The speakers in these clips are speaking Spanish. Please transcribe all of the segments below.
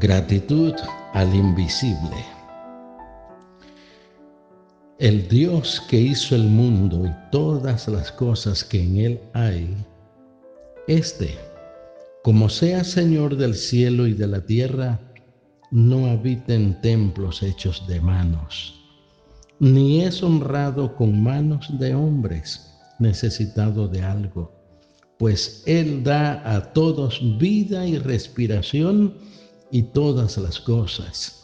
Gratitud al invisible. El Dios que hizo el mundo y todas las cosas que en él hay, este, como sea Señor del cielo y de la tierra, no habita en templos hechos de manos, ni es honrado con manos de hombres necesitado de algo, pues Él da a todos vida y respiración y todas las cosas.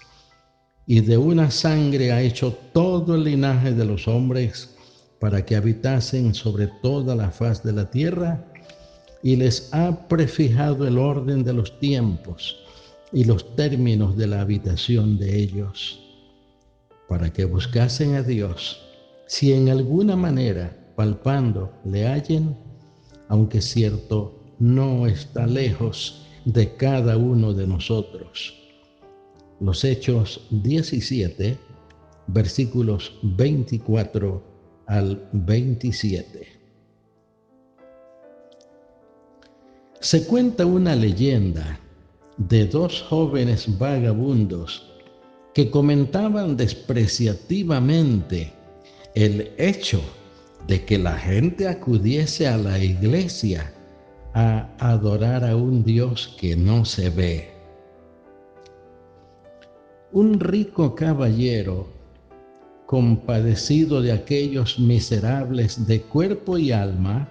Y de una sangre ha hecho todo el linaje de los hombres para que habitasen sobre toda la faz de la tierra y les ha prefijado el orden de los tiempos y los términos de la habitación de ellos, para que buscasen a Dios, si en alguna manera, palpando, le hallen, aunque cierto, no está lejos de cada uno de nosotros. Los Hechos 17, versículos 24 al 27. Se cuenta una leyenda de dos jóvenes vagabundos que comentaban despreciativamente el hecho de que la gente acudiese a la iglesia a adorar a un Dios que no se ve. Un rico caballero, compadecido de aquellos miserables de cuerpo y alma,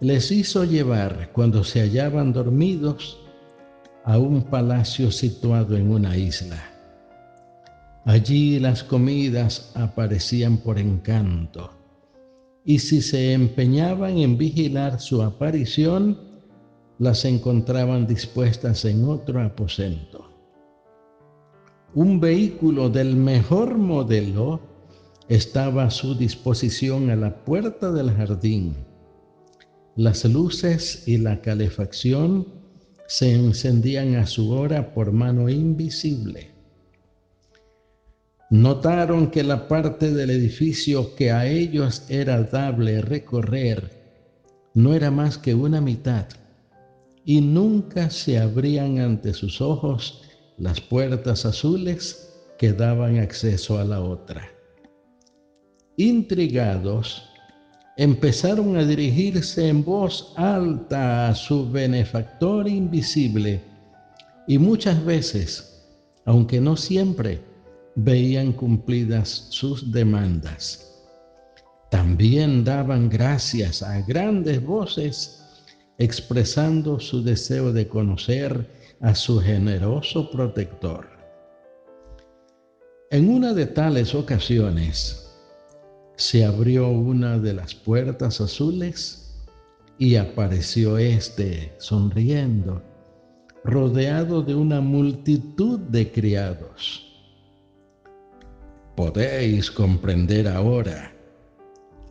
les hizo llevar, cuando se hallaban dormidos, a un palacio situado en una isla. Allí las comidas aparecían por encanto, y si se empeñaban en vigilar su aparición, las encontraban dispuestas en otro aposento. Un vehículo del mejor modelo estaba a su disposición a la puerta del jardín. Las luces y la calefacción se encendían a su hora por mano invisible. Notaron que la parte del edificio que a ellos era dable recorrer no era más que una mitad y nunca se abrían ante sus ojos las puertas azules que daban acceso a la otra. Intrigados, empezaron a dirigirse en voz alta a su benefactor invisible y muchas veces, aunque no siempre, veían cumplidas sus demandas. También daban gracias a grandes voces, expresando su deseo de conocer a su generoso protector. En una de tales ocasiones, se abrió una de las puertas azules y apareció éste sonriendo, rodeado de una multitud de criados. Podéis comprender ahora,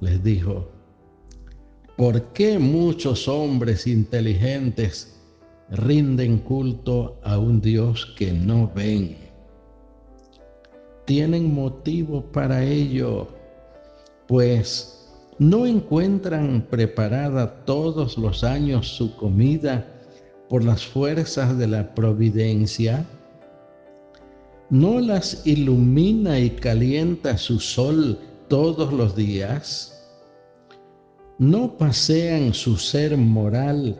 les dijo, por qué muchos hombres inteligentes rinden culto a un Dios que no ven. Tienen motivo para ello pues no encuentran preparada todos los años su comida por las fuerzas de la providencia, no las ilumina y calienta su sol todos los días, no pasean su ser moral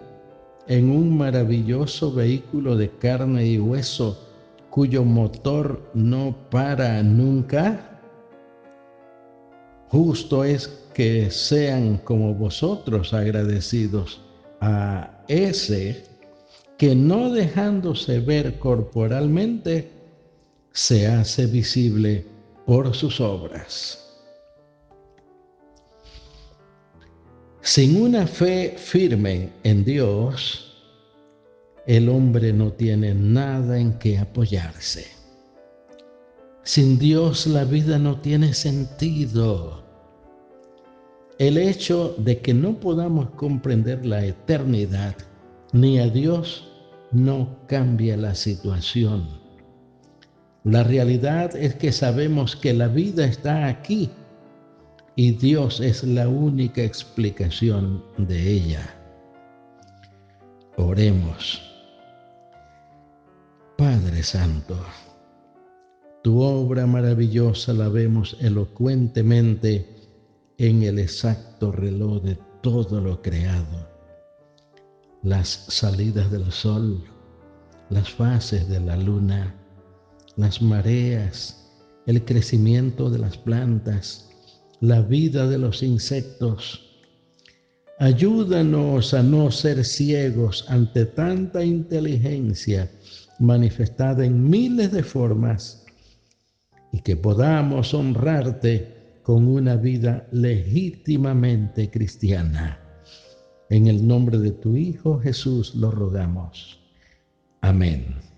en un maravilloso vehículo de carne y hueso cuyo motor no para nunca. Justo es que sean como vosotros agradecidos a ese que no dejándose ver corporalmente, se hace visible por sus obras. Sin una fe firme en Dios, el hombre no tiene nada en que apoyarse. Sin Dios la vida no tiene sentido. El hecho de que no podamos comprender la eternidad ni a Dios no cambia la situación. La realidad es que sabemos que la vida está aquí y Dios es la única explicación de ella. Oremos. Padre Santo, tu obra maravillosa la vemos elocuentemente en el exacto reloj de todo lo creado. Las salidas del sol, las fases de la luna, las mareas, el crecimiento de las plantas, la vida de los insectos. Ayúdanos a no ser ciegos ante tanta inteligencia manifestada en miles de formas y que podamos honrarte con una vida legítimamente cristiana. En el nombre de tu Hijo Jesús lo rogamos. Amén.